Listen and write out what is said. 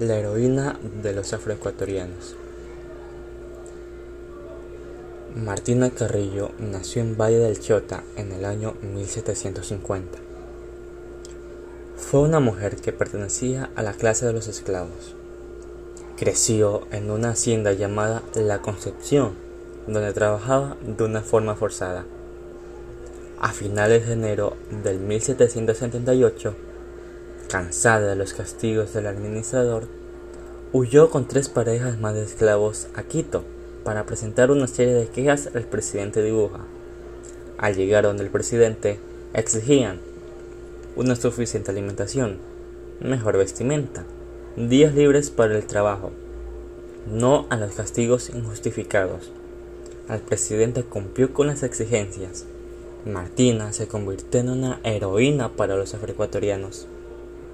la heroína de los afroecuatorianos. Martina Carrillo nació en Valle del Chota en el año 1750. Fue una mujer que pertenecía a la clase de los esclavos. Creció en una hacienda llamada La Concepción, donde trabajaba de una forma forzada. A finales de enero del 1778, cansada de los castigos del administrador, huyó con tres parejas más de esclavos a Quito para presentar una serie de quejas al presidente Dibuja. Al llegar donde el presidente, exigían una suficiente alimentación, mejor vestimenta, días libres para el trabajo, no a los castigos injustificados. El presidente cumplió con las exigencias. Martina se convirtió en una heroína para los afroecuatorianos.